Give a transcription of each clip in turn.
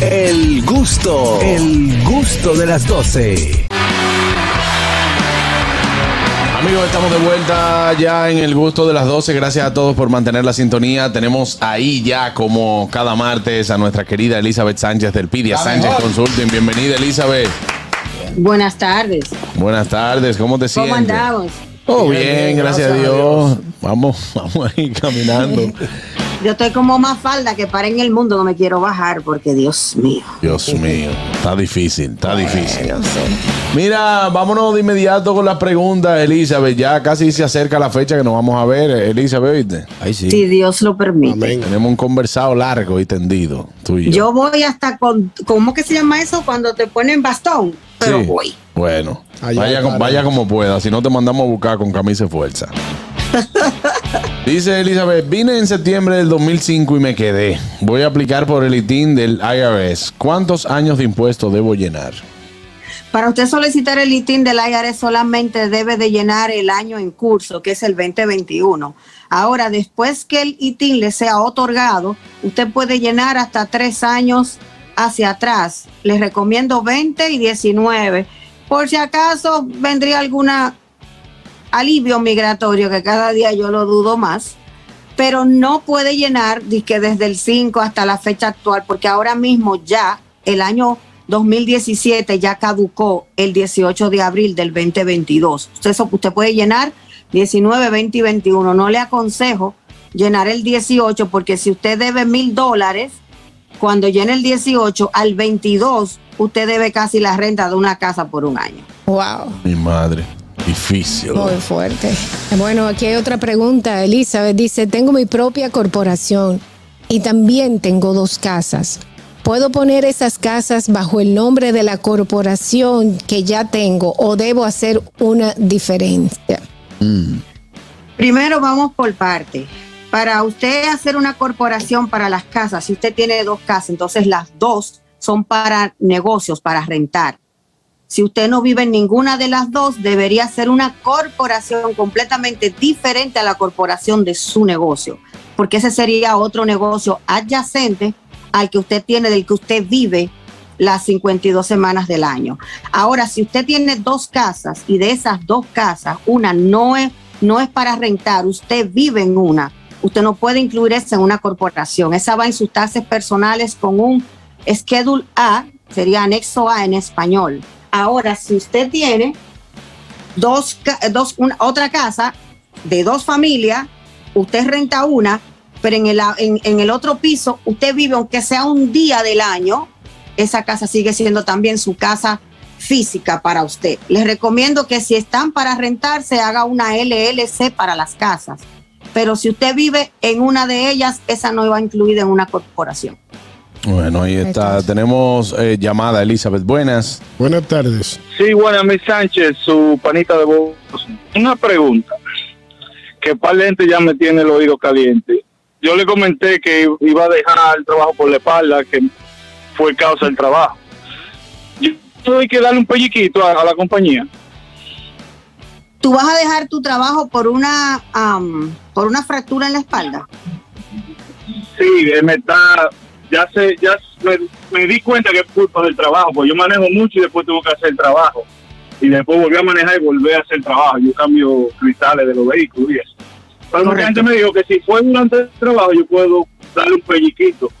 El gusto, el gusto de las 12. Amigos, estamos de vuelta ya en el gusto de las 12. Gracias a todos por mantener la sintonía. Tenemos ahí ya, como cada martes, a nuestra querida Elizabeth Sánchez del Pidia Sánchez Consulting. Bienvenida, Elizabeth. Buenas tardes. Buenas tardes, ¿cómo te sientes? ¿Cómo andamos? Oh, bien, gracias, a Dios. Vamos, vamos ahí caminando. Yo estoy como más falda que para en el mundo, no me quiero bajar porque Dios mío. Dios mío, está difícil, está difícil. Mira, vámonos de inmediato con las preguntas, Elizabeth. Ya casi se acerca la fecha que nos vamos a ver, Elizabeth, ¿viste? Ahí sí. Si Dios lo permite. Tenemos un conversado largo y tendido, tú y yo. Yo voy hasta con, ¿cómo que se llama eso? Cuando te ponen bastón. Pero voy. Bueno, vaya, vaya como pueda, si no te mandamos a buscar con camisa de fuerza. Dice Elizabeth, vine en septiembre del 2005 y me quedé. Voy a aplicar por el ITIN del IRS. ¿Cuántos años de impuesto debo llenar? Para usted solicitar el ITIN del IRS solamente debe de llenar el año en curso, que es el 2021. Ahora, después que el ITIN le sea otorgado, usted puede llenar hasta tres años hacia atrás. Les recomiendo 20 y 19. Por si acaso vendría alguna alivio migratorio, que cada día yo lo dudo más, pero no puede llenar que desde el 5 hasta la fecha actual, porque ahora mismo ya el año 2017 ya caducó el 18 de abril del 2022. Usted, usted puede llenar 19, 20 y 21. No le aconsejo llenar el 18 porque si usted debe mil dólares, cuando llene el 18, al 22, usted debe casi la renta de una casa por un año. Wow. Mi madre. Difícil. Muy fuerte. Bueno, aquí hay otra pregunta. Elizabeth dice, tengo mi propia corporación y también tengo dos casas. ¿Puedo poner esas casas bajo el nombre de la corporación que ya tengo o debo hacer una diferencia? Mm. Primero vamos por parte. Para usted hacer una corporación para las casas, si usted tiene dos casas, entonces las dos son para negocios, para rentar. Si usted no vive en ninguna de las dos, debería ser una corporación completamente diferente a la corporación de su negocio, porque ese sería otro negocio adyacente al que usted tiene, del que usted vive las 52 semanas del año. Ahora, si usted tiene dos casas y de esas dos casas, una no es, no es para rentar, usted vive en una, usted no puede incluir esa en una corporación. Esa va en sus tasas personales con un Schedule A, sería anexo A en español. Ahora, si usted tiene dos, dos otra casa de dos familias, usted renta una, pero en el, en, el otro piso usted vive, aunque sea un día del año, esa casa sigue siendo también su casa física para usted. Les recomiendo que si están para rentar, se haga una LLC para las casas. Pero si usted vive en una de ellas, esa no va incluida en una corporación. Bueno, ahí está. Tenemos eh, llamada, Elizabeth. Buenas. Buenas tardes. Sí, buenas, mi Sánchez, su panita de voz. Una pregunta. Que par gente ya me tiene el oído caliente. Yo le comenté que iba a dejar el trabajo por la espalda, que fue causa del trabajo. Yo tuve que darle un pelliquito a, la compañía. ¿Tú vas a dejar tu trabajo por una, por una fractura en la espalda? Sí, me está ya sé, ya me, di cuenta que es culpa del trabajo, porque yo manejo mucho y después tengo que hacer el trabajo. Y después volví a manejar y volví a hacer el trabajo. Yo cambio cristales de los vehículos y eso. Pero mucha gente me dijo que si fue durante el trabajo yo puedo darle un pelliquito.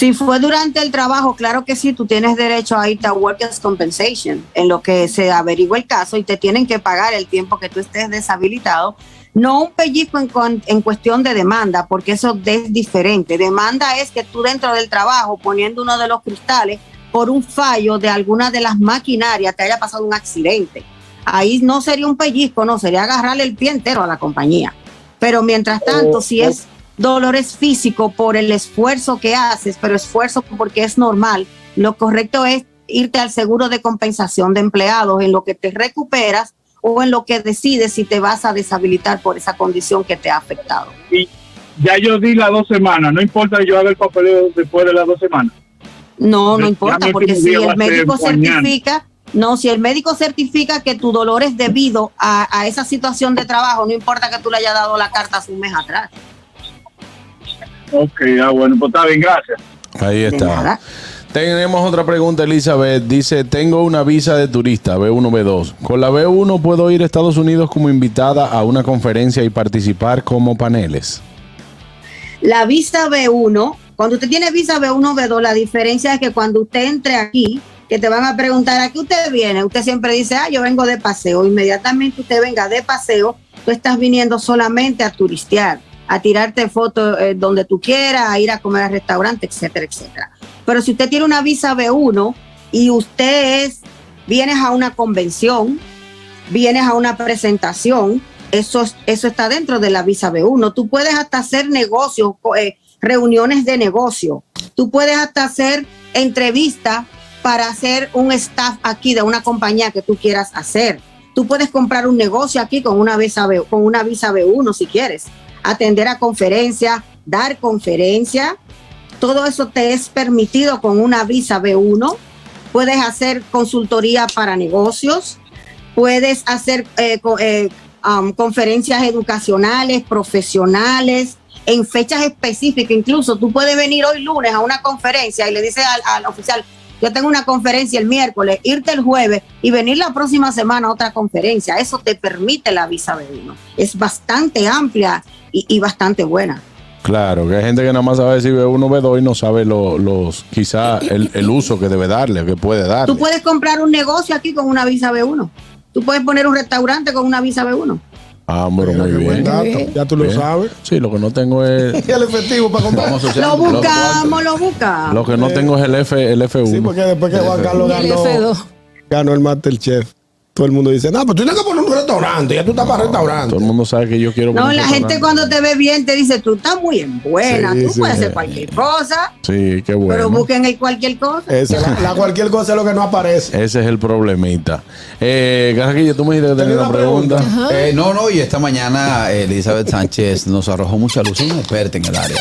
Si fue durante el trabajo, claro que sí, tú tienes derecho a irte a Workers' Compensation, en lo que se averigua el caso y te tienen que pagar el tiempo que tú estés deshabilitado no un pellizco en, cuestión de demanda, porque eso es diferente. Demanda es que tú dentro del trabajo, poniendo uno de los cristales, por un fallo de alguna de las maquinarias, te haya pasado un accidente. Ahí no sería un pellizco, no, sería agarrarle el pie entero a la compañía. Pero mientras tanto, si es dolores físico por el esfuerzo que haces, pero esfuerzo porque es normal, lo correcto es irte al seguro de compensación de empleados en lo que te recuperas o en lo que decides si te vas a deshabilitar por esa condición que te ha afectado. Y ya yo di las dos semanas, no importa yo haga el papeleo después de las dos semanas. No, no importa, porque si el médico certifica, no, si el médico certifica que tu dolor es debido a, esa situación de trabajo, no importa que tú le hayas dado la carta hace un mes atrás. Ok, ah, bueno, pues está bien, gracias. Ahí está. Tenemos otra pregunta, Elizabeth. Dice, tengo una visa de turista, B1, B2. Con la B1 puedo ir a Estados Unidos como invitada a una conferencia y participar como paneles. La visa B1, cuando usted tiene visa B1, B2, la diferencia es que cuando usted entre aquí, que te van a preguntar a qué usted viene, usted siempre dice, ah, yo vengo de paseo. Inmediatamente usted venga de paseo, tú estás viniendo solamente a turistear, a tirarte fotos eh, donde tú quieras, a ir a comer al restaurante, etcétera, etcétera. Pero si usted tiene una visa B1 y usted es, vienes a una convención, vienes a una presentación, eso, es- eso está dentro de la visa B1. Tú puedes hasta hacer negocios, eh, reuniones de negocio. Tú puedes hasta hacer entrevistas para hacer un staff aquí de una compañía que tú quieras hacer. Tú puedes comprar un negocio aquí con una visa, B, con una visa B1 si quieres. Atender a conferencias, dar conferencias. Todo eso te es permitido con una visa B1. Puedes hacer consultoría para negocios. Puedes hacer eh, eh, conferencias educacionales, profesionales, en fechas específicas. Incluso tú puedes venir hoy lunes a una conferencia y le dices al oficial, yo tengo una conferencia el miércoles, irte el jueves y venir la próxima semana a otra conferencia. Eso te permite la visa B1. Es bastante amplia y, y bastante buena. Claro, que hay gente que nada más sabe si B1, B2 y no sabe lo- los, quizá el, el uso que debe darle, que puede darle. Tú puedes comprar un negocio aquí con una visa B1. Tú puedes poner un restaurante con una visa B1. Ah, pero Mira, muy bien. Ya tú lo Bien. sabes. Sí, lo que no tengo es. Y el efectivo para comprar. Lo buscamos, lo buscamos. Lo que no tengo es el F, el F1. Sí, porque después que Juan Carlos ganó, F2. ganó el Masterchef, todo el mundo dice, no, pues tú tienes que poner un restaurante, ya tú estás para restaurante. Todo el mundo sabe que yo quiero. No, la gente cuando te ve bien te dice, tú estás muy en buena, Sí, tú sí. puedes hacer cualquier cosa, Sí, qué bueno. pero busquen el cualquier cosa. Esa, la, la cualquier cosa es lo que no aparece. Ese es el problemita. Eh, Carraquillo, tú me dijiste que Tenía tenías una pregunta. pregunta. Eh, no, no, y esta mañana eh, Elizabeth Sánchez nos arrojó mucha luz. Es una experta en el área.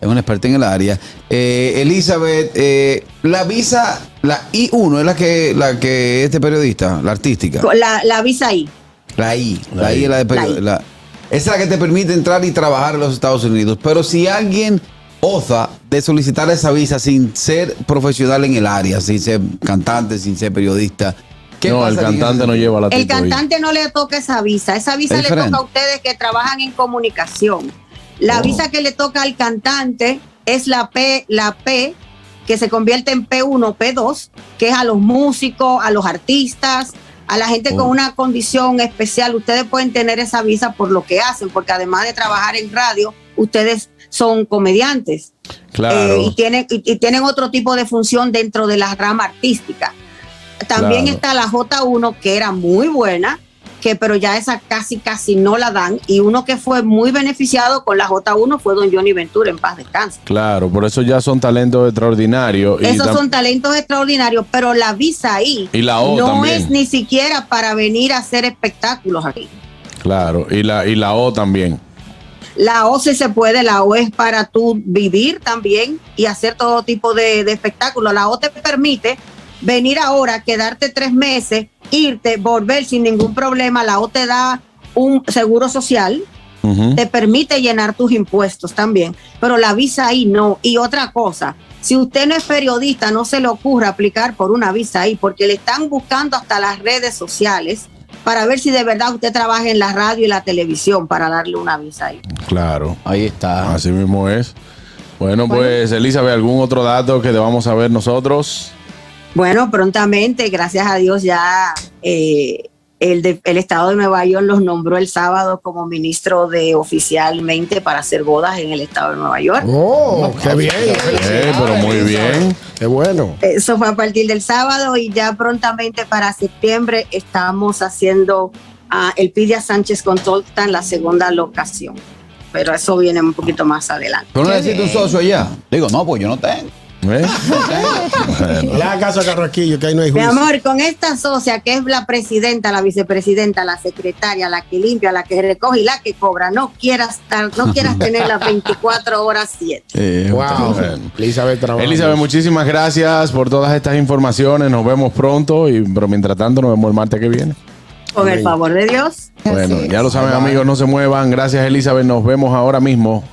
Es una experta en el área. Eh, Elizabeth, eh, la visa, la I1 es la que, la que este periodista, la artística. La, la visa ahí. La I. La, La I I. es la de La period- I. la- esa es la que te permite entrar y trabajar en los Estados Unidos. Pero si alguien osa de solicitar esa visa sin ser profesional en el área, sin ser cantante, sin ser periodista, ¿qué No, el cantante no lleva la El cantante no le toca esa visa. Esa visa Es le diferente. toca a ustedes que trabajan en comunicación. La Oh. visa que le toca al cantante es la P, la P, que se convierte en P1, P2, que es a los músicos, a los artistas, a la gente con Oh. una condición especial. Ustedes pueden tener esa visa por lo que hacen, porque además de trabajar en radio, ustedes son comediantes. Claro. Eh, y, tienen, y, y tienen otro tipo de función dentro de la rama artística. También Claro. está la J1, que era muy buena, que pero ya esa casi, casi no la dan. Y uno que fue muy beneficiado con la J1 fue don Johnny Ventura, en paz descanse. Claro, por eso ya son talentos extraordinarios. Esos son talentos extraordinarios, pero la visa ahí Y la O no también. es ni siquiera para venir a hacer espectáculos aquí. Claro, y la, y la O también. La O sí se puede, la O es para tú vivir también y hacer todo tipo de, de espectáculos. La O te permite venir ahora, quedarte tres meses, irte, volver sin ningún problema. La O te da un seguro social, te permite llenar tus impuestos también, pero la visa ahí no. Y otra cosa, si usted no es periodista, no se le ocurra aplicar por una visa ahí, porque le están buscando hasta las redes sociales para ver si de verdad usted trabaja en la radio y la televisión para darle una visa ahí. Claro. Ahí está. Así mismo es. Bueno, pues Elizabeth, ¿algún otro dato que debamos saber nosotros? Bueno, prontamente, gracias a Dios, ya eh, el, de- el Estado de Nueva York los nombró el sábado como ministro de oficialmente para hacer bodas en el Estado de Nueva York. Oh, qué bien. Eh, pero muy bien. Qué bueno. Eso fue a partir del sábado y ya prontamente para septiembre estamos haciendo ah, el Pidia Sánchez Consultan, la segunda locación. Pero eso viene un poquito más adelante. ¿Pero no Qué necesita un socio allá? Digo, no, pues yo no tengo. ¿Eh? No le hagas caso a Carraquillo, que ahí no hay Mi juicio. amor, con esta socia que es la presidenta, la vicepresidenta, la secretaria, la que limpia, la que recoge y la que cobra, no quieras estar, no quieras tener las 24 horas 7. Eh, Wow. bueno. Elizabeth. Elizabeth, muchísimas gracias por todas estas informaciones. Nos vemos pronto, y, pero mientras tanto nos vemos el martes que viene. Con el favor de Dios. Bueno, Así ya es. lo saben amigos, no se muevan. Gracias Elizabeth, nos vemos ahora mismo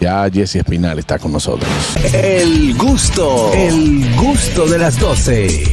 Ya Jesse Espinal está con nosotros. El gusto, el gusto de las 12.